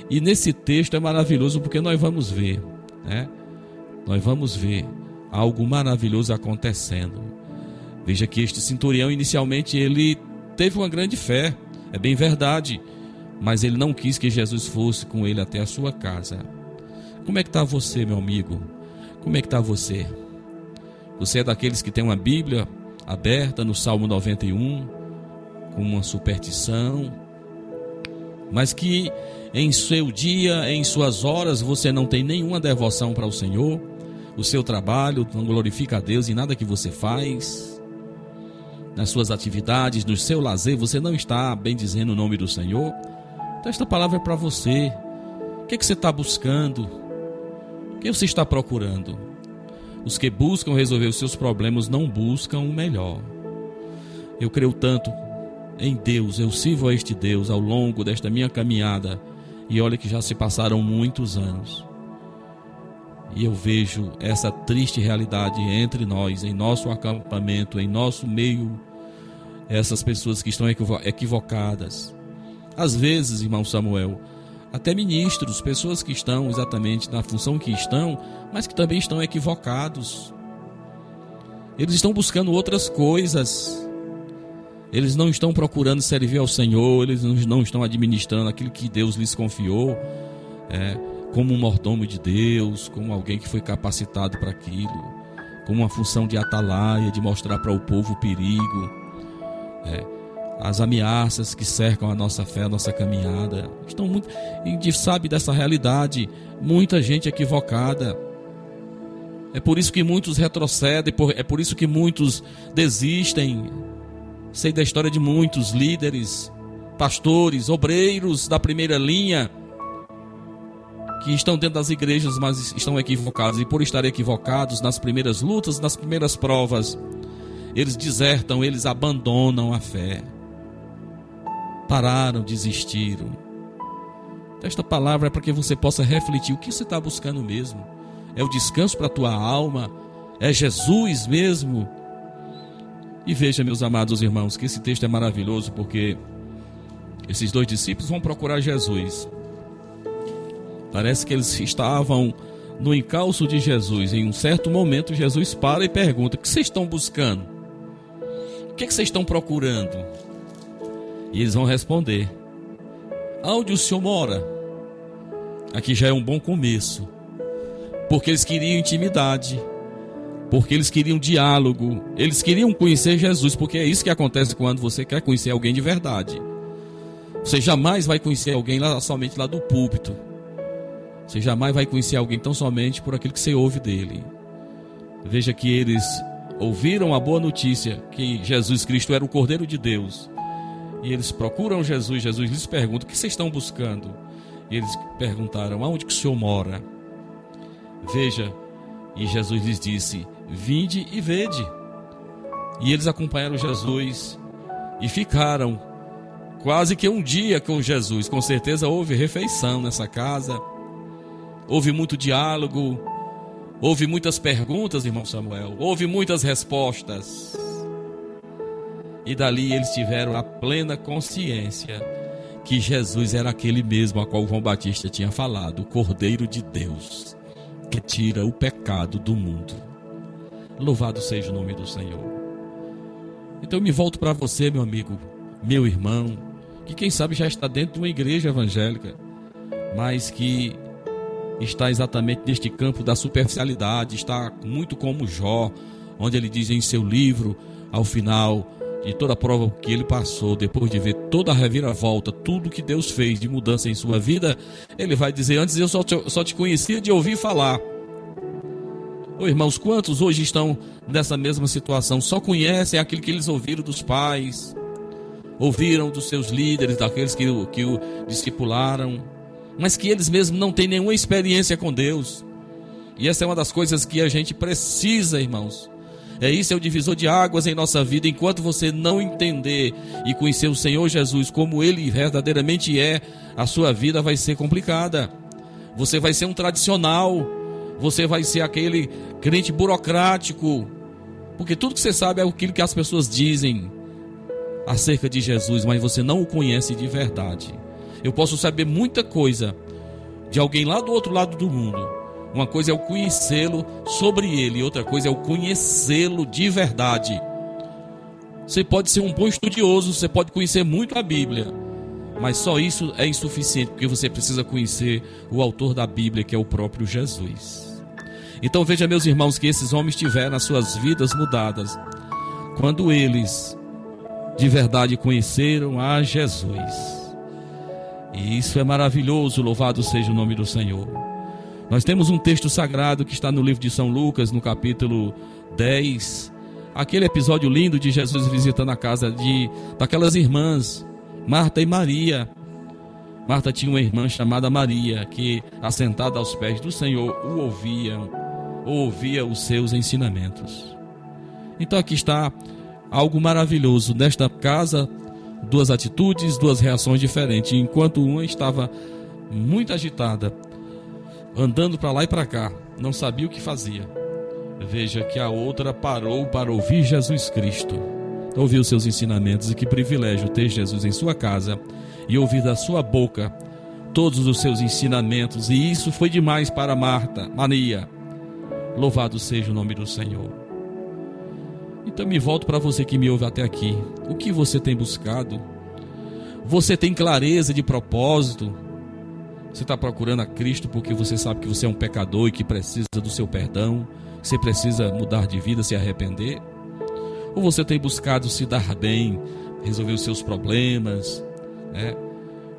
E nesse texto é maravilhoso porque nós vamos ver, né? Nós vamos ver algo maravilhoso acontecendo. Veja que este centurião inicialmente ele teve uma grande fé, é bem verdade mas ele não quis que Jesus fosse com ele até a sua casa. Como é que está você, meu amigo? Como é que está você? Você é daqueles que tem uma Bíblia aberta no Salmo 91, com uma superstição, mas que em seu dia, em suas horas, você não tem nenhuma devoção para o Senhor, o seu trabalho não glorifica a Deus em nada que você faz, nas suas atividades, no seu lazer, você não está bendizendo o nome do Senhor. Então, esta palavra é para você. O que, é que você está buscando? Que você está procurando? Os que buscam resolver os seus problemas não buscam o melhor. Eu creio tanto em Deus, eu sirvo a este Deus ao longo desta minha caminhada. E olha que já se passaram muitos anos. E eu vejo essa triste realidade entre nós, em nosso acampamento, em nosso meio, essas pessoas que estão equivocadas, às vezes, irmão Samuel, até ministros, pessoas que estão exatamente na função que estão, mas que também estão equivocados. Eles estão buscando outras coisas. Eles não estão procurando servir ao Senhor, eles não estão administrando aquilo que Deus lhes confiou, é, como um mordomo de Deus, como alguém que foi capacitado para aquilo, como uma função de atalaia, de mostrar para o povo o perigo. É, as ameaças que cercam a nossa fé, a nossa caminhada. Estão muito, a gente sabe dessa realidade, muita gente equivocada. É por isso que muitos retrocedem, é por isso que muitos desistem. Sei da história de muitos líderes, pastores, obreiros da primeira linha que estão dentro das igrejas, mas estão equivocados e por estar equivocados nas primeiras lutas, nas primeiras provas, eles desertam, eles abandonam a fé pararam, desistiram. Esta palavra é para que você possa refletir o que você está buscando mesmo. É o descanso para a tua alma? É Jesus mesmo? E veja, meus amados irmãos, que esse texto é maravilhoso porque esses dois discípulos vão procurar Jesus. Parece que eles estavam no encalço de Jesus. Em um certo momento, Jesus para e pergunta: O que vocês estão buscando? O que, é que vocês estão procurando? E eles vão responder: Onde o Senhor mora? Aqui já é um bom começo. Porque eles queriam intimidade. Porque eles queriam diálogo. Eles queriam conhecer Jesus. Porque é isso que acontece quando você quer conhecer alguém de verdade. Você jamais vai conhecer alguém lá, somente lá do púlpito. Você jamais vai conhecer alguém tão somente por aquilo que você ouve dele. Veja que eles ouviram a boa notícia que Jesus Cristo era o Cordeiro de Deus. E eles procuram Jesus. Jesus lhes pergunta: O que vocês estão buscando? E eles perguntaram: Aonde que o Senhor mora? Veja, e Jesus lhes disse: Vinde e vede. E eles acompanharam Jesus e ficaram quase que um dia com Jesus. Com certeza houve refeição nessa casa, houve muito diálogo, houve muitas perguntas, irmão Samuel, houve muitas respostas. E dali eles tiveram a plena consciência que Jesus era aquele mesmo a qual João Batista tinha falado, o Cordeiro de Deus, que tira o pecado do mundo. Louvado seja o nome do Senhor. Então eu me volto para você, meu amigo, meu irmão, que quem sabe já está dentro de uma igreja evangélica, mas que está exatamente neste campo da superficialidade, está muito como Jó, onde ele diz em seu livro, ao final, de toda a prova que ele passou, depois de ver toda a reviravolta, tudo que Deus fez de mudança em sua vida, ele vai dizer: Antes eu só te, só te conhecia de ouvir falar. Ô irmãos, quantos hoje estão nessa mesma situação? Só conhecem aquilo que eles ouviram dos pais, ouviram dos seus líderes, daqueles que, que o discipularam, mas que eles mesmos não têm nenhuma experiência com Deus. E essa é uma das coisas que a gente precisa, irmãos. É isso, é o divisor de águas em nossa vida. Enquanto você não entender e conhecer o Senhor Jesus como Ele verdadeiramente é, a sua vida vai ser complicada. Você vai ser um tradicional. Você vai ser aquele crente burocrático. Porque tudo que você sabe é aquilo que as pessoas dizem acerca de Jesus, mas você não o conhece de verdade. Eu posso saber muita coisa de alguém lá do outro lado do mundo. Uma coisa é o conhecê-lo sobre ele, outra coisa é o conhecê-lo de verdade. Você pode ser um bom estudioso, você pode conhecer muito a Bíblia, mas só isso é insuficiente, porque você precisa conhecer o autor da Bíblia, que é o próprio Jesus. Então veja, meus irmãos, que esses homens tiveram as suas vidas mudadas quando eles de verdade conheceram a Jesus. E isso é maravilhoso, louvado seja o nome do Senhor. Nós temos um texto sagrado que está no livro de São Lucas, no capítulo 10. Aquele episódio lindo de Jesus visitando a casa de daquelas irmãs, Marta e Maria. Marta tinha uma irmã chamada Maria, que, assentada aos pés do Senhor, o ouvia, ouvia os seus ensinamentos. Então aqui está algo maravilhoso. Nesta casa, duas atitudes, duas reações diferentes. Enquanto uma estava muito agitada, andando para lá e para cá, não sabia o que fazia. Veja que a outra parou para ouvir Jesus Cristo, ouviu seus ensinamentos e que privilégio ter Jesus em sua casa e ouvir da sua boca todos os seus ensinamentos. E isso foi demais para Marta, Maria. Louvado seja o nome do Senhor. Então me volto para você que me ouve até aqui. O que você tem buscado? Você tem clareza de propósito? Você está procurando a Cristo porque você sabe que você é um pecador e que precisa do seu perdão? Você precisa mudar de vida, se arrepender? Ou você tem buscado se dar bem, resolver os seus problemas, né?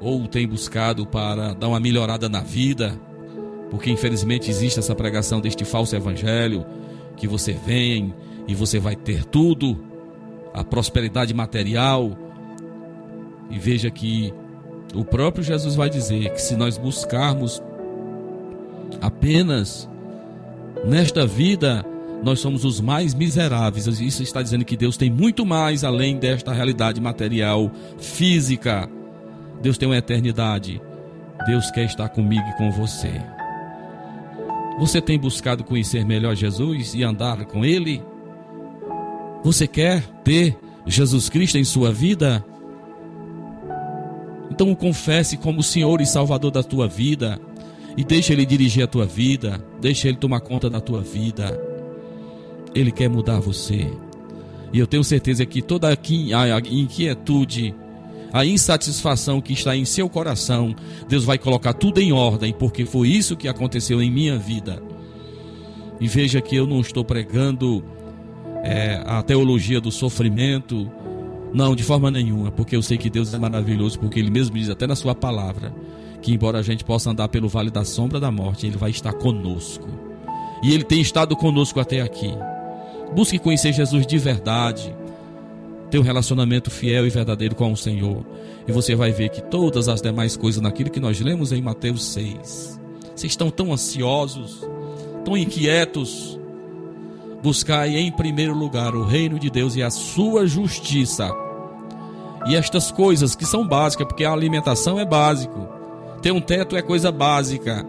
Ou tem buscado para dar uma melhorada na vida? Porque infelizmente existe essa pregação deste falso evangelho que você vem e você vai ter tudo, a prosperidade material. E veja que o próprio Jesus vai dizer que se nós buscarmos apenas nesta vida, nós somos os mais miseráveis. Isso está dizendo que Deus tem muito mais além desta realidade material, física. Deus tem uma eternidade. Deus quer estar comigo e com você. Você tem buscado conhecer melhor Jesus e andar com Ele? Você quer ter Jesus Cristo em sua vida? Então o confesse como Senhor e Salvador da tua vida E deixa Ele dirigir a tua vida, deixa Ele tomar conta da tua vida. Ele quer mudar você. E eu tenho certeza que toda a inquietude, a insatisfação que está em seu coração, Deus vai colocar tudo em ordem, porque foi isso que aconteceu em minha vida. E veja que eu não estou pregando é, a teologia do sofrimento, não, de forma nenhuma, porque eu sei que Deus é maravilhoso, porque Ele mesmo diz até na Sua palavra que, embora a gente possa andar pelo vale da sombra da morte, Ele vai estar conosco. E Ele tem estado conosco até aqui. Busque conhecer Jesus de verdade, ter um relacionamento fiel e verdadeiro com o Senhor, e você vai ver que todas as demais coisas, naquilo que nós lemos em Mateus 6, vocês estão tão ansiosos, tão inquietos. Buscai em primeiro lugar o reino de Deus e a sua justiça e estas coisas que são básicas, porque a alimentação é básico. Ter um teto é coisa básica.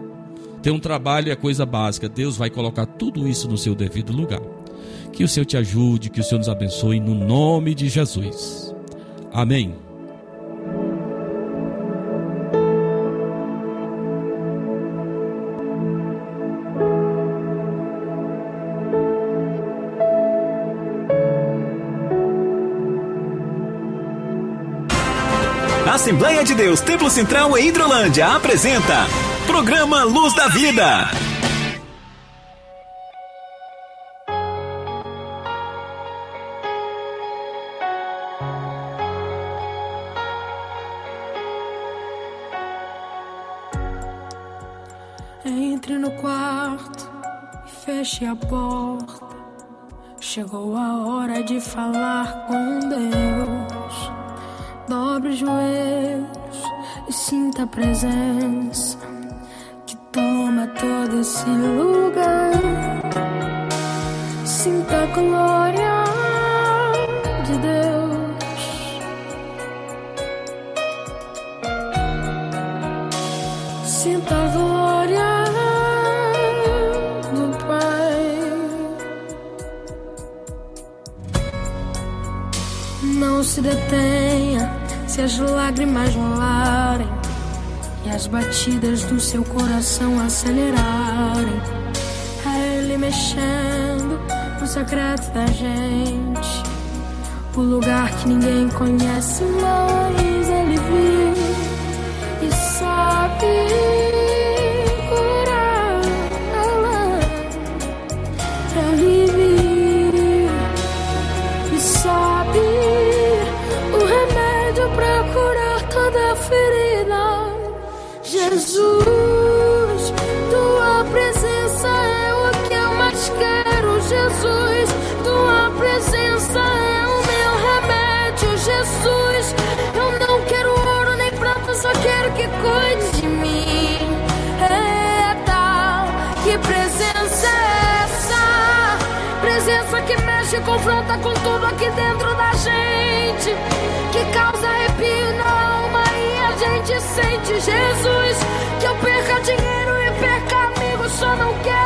Ter um trabalho é coisa básica. Deus vai colocar tudo isso no seu devido lugar. Que o Senhor te ajude, que o Senhor nos abençoe no nome de Jesus. Amém. Assembleia de Deus Templo Central em Hidrolândia apresenta Programa Luz da Vida. Entre no quarto e feche a porta. Chegou a hora de falar com Deus. Dobre os joelhos e sinta a presença que toma todo esse lugar. Sinta a glória de Deus. Sinta a glória. Não se detenha se as lágrimas rolarem e as batidas do seu coração acelerarem. É Ele mexendo no secreto da gente, o lugar que ninguém conhece, mas Ele viu e sabe. Presença que mexe e confronta com tudo aqui dentro da gente. Que causa arrepio na alma e a gente sente. Jesus, que eu perca dinheiro e perca amigos, só não quero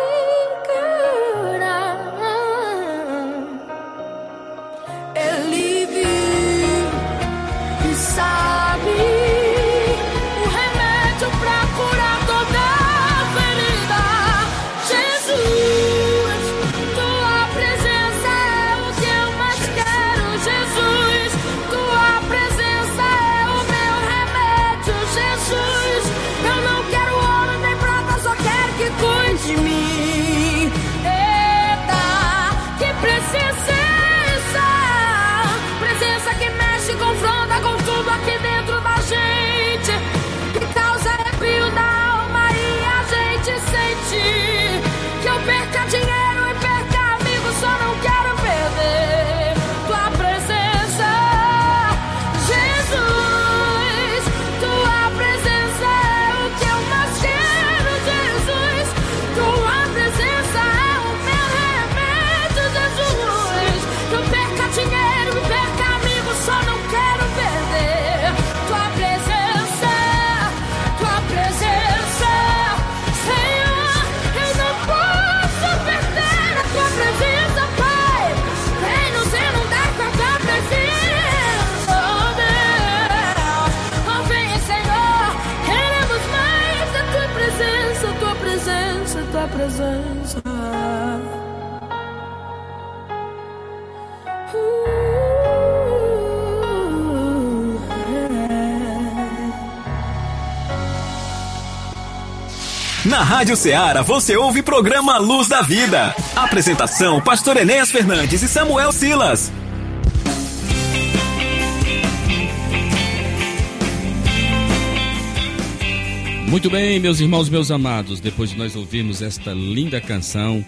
Na Rádio Ceará você ouve programa Luz da Vida. Apresentação: Pastor Enéas Fernandes e Samuel Silas. Muito bem, meus irmãos, meus amados, depois de nós ouvirmos esta linda canção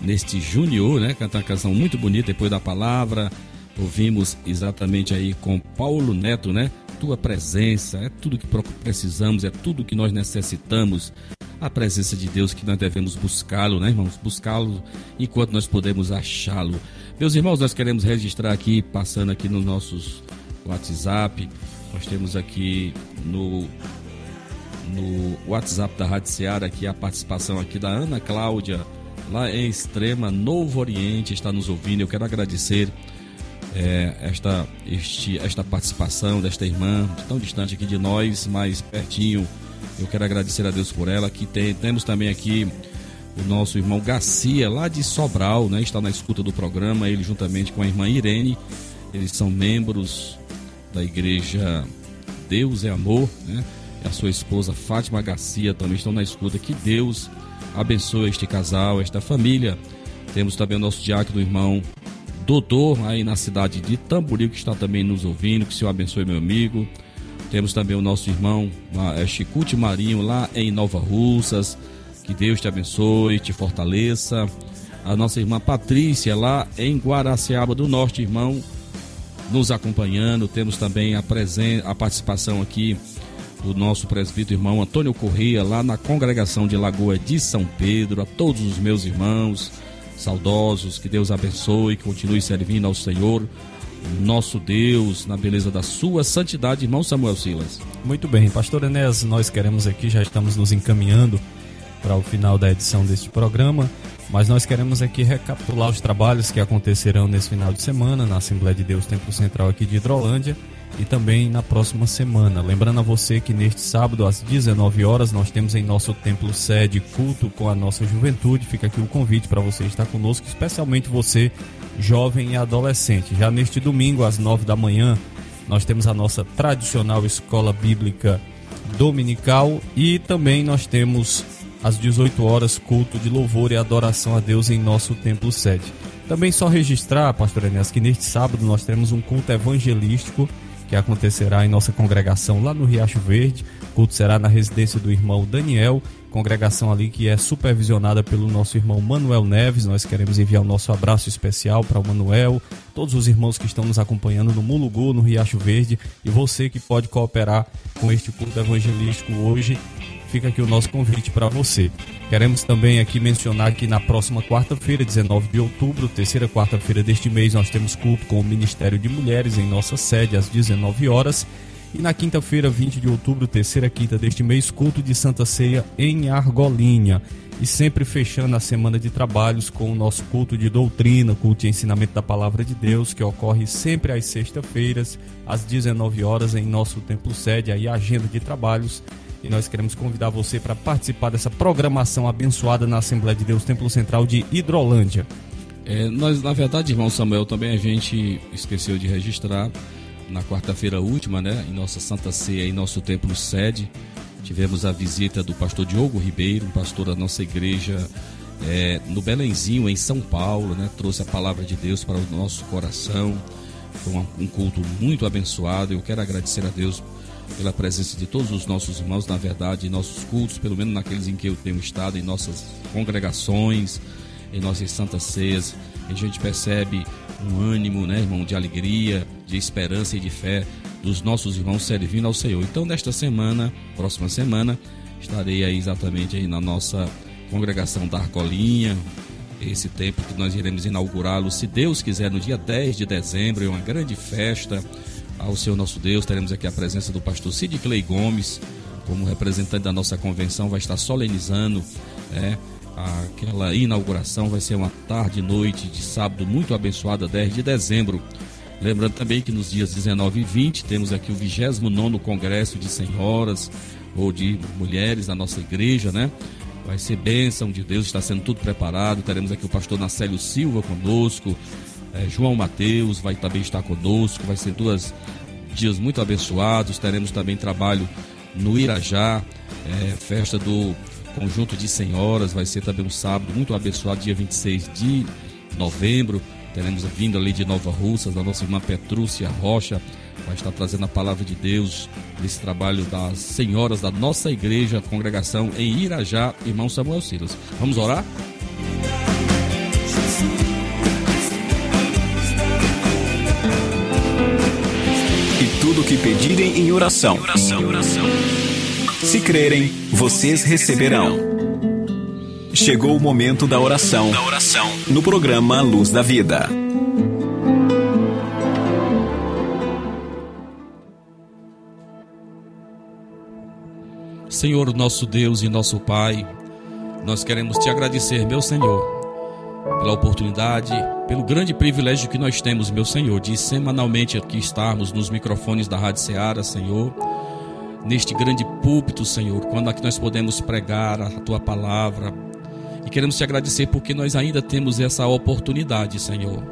neste Júnior, né? Cantar uma canção muito bonita depois da palavra. Ouvimos exatamente aí com Paulo Neto, né? Tua presença é tudo que precisamos, é tudo que nós necessitamos. A presença de Deus que nós devemos buscá-lo, né, irmãos? Buscá-lo enquanto nós podemos achá-lo. Meus irmãos, nós queremos registrar aqui, passando aqui nos nossos WhatsApp. Nós temos aqui no no WhatsApp da Rádio Seara aqui a participação aqui da Ana Cláudia, lá em Extrema Novo Oriente, está nos ouvindo. Eu quero agradecer é, esta, este, esta participação desta irmã, tão distante aqui de nós, mais pertinho. Eu quero agradecer a Deus por ela. Aqui tem, temos também aqui o nosso irmão Garcia, lá de Sobral, né? Está na escuta do programa, ele juntamente com a irmã Irene. Eles são membros da igreja Deus é Amor, né? a sua esposa Fátima Garcia também estão na escuta. Que Deus abençoe este casal, esta família. Temos também o nosso diácono, irmão Doutor, aí na cidade de Tamboril, que está também nos ouvindo. Que o Senhor abençoe, meu amigo. Temos também o nosso irmão é, Chicute Marinho, lá em Nova Russas. Que Deus te abençoe, te fortaleça. A nossa irmã Patrícia, lá em Guaraciaba do Norte, irmão, nos acompanhando. Temos também a, presen a participação aqui do nosso presbítero irmão Antônio Correia, lá na congregação de Lagoa de São Pedro, a todos os meus irmãos saudosos, que Deus abençoe, e continue servindo ao Senhor, nosso Deus, na beleza da sua santidade, irmão Samuel Silas. Muito bem, pastor Enéas, nós queremos aqui, já estamos nos encaminhando para o final da edição deste programa, mas nós queremos aqui recapitular os trabalhos que acontecerão nesse final de semana na Assembleia de Deus Templo Central aqui de Hidrolândia e também na próxima semana. Lembrando a você que neste sábado às 19 horas nós temos em nosso templo sede culto com a nossa juventude. Fica aqui o convite para você estar conosco, especialmente você jovem e adolescente. Já neste domingo às 9 da manhã nós temos a nossa tradicional escola bíblica dominical e também nós temos às 18 horas culto de louvor e adoração a Deus em nosso templo sede. Também só registrar, pastor Enéas, que neste sábado nós temos um culto evangelístico que acontecerá em nossa congregação lá no Riacho Verde. O culto será na residência do irmão Daniel, congregação ali que é supervisionada pelo nosso irmão Manuel Neves. Nós queremos enviar o nosso abraço especial para o Manuel, todos os irmãos que estão nos acompanhando no Mulugu, no Riacho Verde, e você que pode cooperar com este culto evangelístico hoje fica aqui o nosso convite para você. Queremos também aqui mencionar que na próxima quarta-feira, 19 de outubro, terceira quarta-feira deste mês, nós temos culto com o Ministério de Mulheres em nossa sede às 19 horas. E na quinta-feira, 20 de outubro, terceira quinta deste mês, culto de Santa Ceia em Argolinha. E sempre fechando a semana de trabalhos com o nosso culto de doutrina, culto de ensinamento da palavra de Deus, que ocorre sempre às sextas-feiras, às 19 horas, em nosso templo sede, aí a agenda de trabalhos e nós queremos convidar você para participar dessa programação abençoada na Assembleia de Deus Templo Central de Hidrolândia. É, nós, na verdade, irmão Samuel, também a gente esqueceu de registrar na quarta-feira última, né, em nossa Santa Ceia, em nosso templo sede, tivemos a visita do pastor Diogo Ribeiro, um pastor da nossa igreja é, no Belenzinho, em São Paulo, né, trouxe a palavra de Deus para o nosso coração. Foi um, um culto muito abençoado. Eu quero agradecer a Deus pela presença de todos os nossos irmãos, na verdade, em nossos cultos, pelo menos naqueles em que eu tenho estado, em nossas congregações, em nossas santas ceias. A gente percebe um ânimo, né, irmão, de alegria, de esperança e de fé dos nossos irmãos servindo ao Senhor. Então, nesta semana, próxima semana, estarei aí exatamente aí na nossa congregação da Arcolinha, esse tempo que nós iremos inaugurá-lo, se Deus quiser, no dia 10 de dezembro, é uma grande festa ao Senhor nosso Deus. Teremos aqui a presença do pastor Cid Clay Gomes, como representante da nossa convenção, vai estar solenizando é, aquela inauguração. Vai ser uma tarde e noite de sábado muito abençoada, 10 de dezembro. Lembrando também que nos dias 19 e 20 temos aqui o 29 Congresso de Senhoras ou de Mulheres da nossa igreja, né? Vai ser bênção de Deus, está sendo tudo preparado. Teremos aqui o pastor Nacélio Silva conosco, é, João Mateus vai também estar conosco. Vai ser duas dias muito abençoados. Teremos também trabalho no Irajá, é, festa do conjunto de senhoras. Vai ser também um sábado muito abençoado, dia 26 de novembro. Teremos vindo ali de Nova Russas, da nossa irmã Petrúcia Rocha, vai estar trazendo a palavra de Deus nesse trabalho das senhoras da nossa igreja, congregação em Irajá, irmão Samuel Silas. Vamos orar? E tudo que pedirem em oração. Se crerem, vocês receberão. Chegou o momento da oração. No programa Luz da Vida. Senhor, nosso Deus e nosso Pai, nós queremos te agradecer, meu Senhor, pela oportunidade, pelo grande privilégio que nós temos, meu Senhor, de semanalmente aqui estarmos nos microfones da Rádio Ceará, Senhor, neste grande púlpito, Senhor, quando aqui nós podemos pregar a tua palavra. E queremos te agradecer porque nós ainda temos essa oportunidade, Senhor,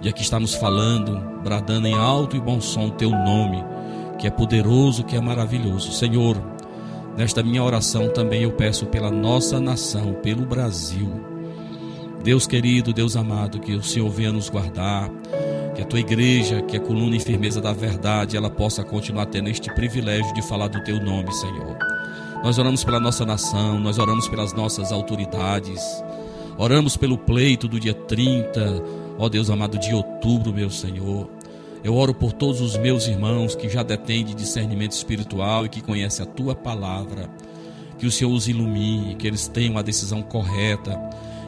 de aqui estarmos falando, bradando em alto e bom som teu nome, que é poderoso, que é maravilhoso. Senhor, Nesta minha oração também eu peço pela nossa nação, pelo Brasil. Deus querido, Deus amado, que o Senhor venha nos guardar, que a tua igreja, que a coluna e firmeza da verdade, ela possa continuar tendo este privilégio de falar do teu nome, Senhor. Nós oramos pela nossa nação, nós oramos pelas nossas autoridades, oramos pelo pleito do dia 30, ó Deus amado, de outubro, meu Senhor. Eu oro por todos os meus irmãos que já detêm de discernimento espiritual e que conhecem a tua palavra. Que o Senhor os ilumine, que eles tenham a decisão correta,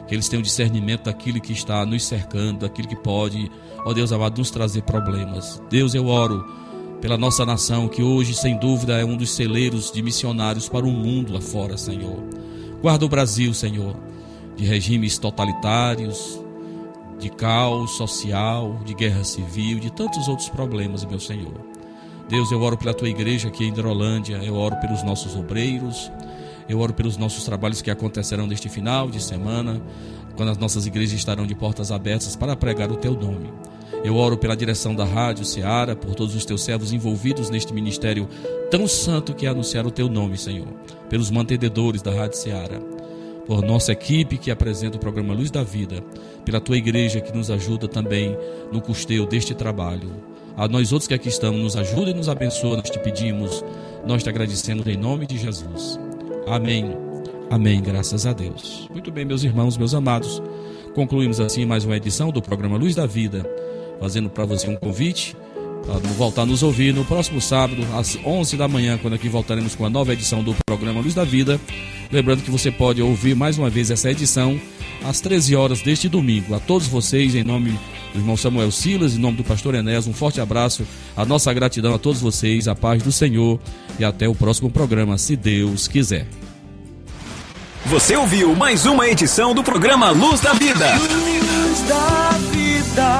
que eles tenham discernimento daquilo que está nos cercando, daquilo que pode, ó Deus amado, nos trazer problemas. Deus, eu oro pela nossa nação, que hoje, sem dúvida, é um dos celeiros de missionários para o mundo lá fora, Senhor. Guarda o Brasil, Senhor, de regimes totalitários, de caos social, de guerra civil, de tantos outros problemas, meu Senhor. Deus, eu oro pela tua igreja aqui em Hidrolândia, eu oro pelos nossos obreiros, eu oro pelos nossos trabalhos que acontecerão neste final de semana, quando as nossas igrejas estarão de portas abertas para pregar o teu nome. Eu oro pela direção da Rádio Ceará, por todos os teus servos envolvidos neste ministério tão santo que é anunciar o teu nome, Senhor. Pelos mantenedores da Rádio Ceará por nossa equipe que apresenta o programa Luz da Vida, pela tua igreja que nos ajuda também no custeio deste trabalho. A nós outros que aqui estamos, nos ajuda e nos abençoa, nós te pedimos, nós te agradecemos em nome de Jesus. Amém. Amém, graças a Deus. Muito bem, meus irmãos, meus amados, concluímos assim mais uma edição do programa Luz da Vida, fazendo para você um convite voltar a nos ouvir no próximo sábado, às 11 da manhã, quando aqui voltaremos com a nova edição do programa Luz da Vida. Lembrando que você pode ouvir mais uma vez essa edição às 13 horas deste domingo. A todos vocês, em nome do irmão Samuel Silas, em nome do pastor Enéas, um forte abraço, a nossa gratidão a todos vocês, a paz do Senhor e até o próximo programa, se Deus quiser. Você ouviu mais uma edição do programa Luz da Vida. Luz da vida,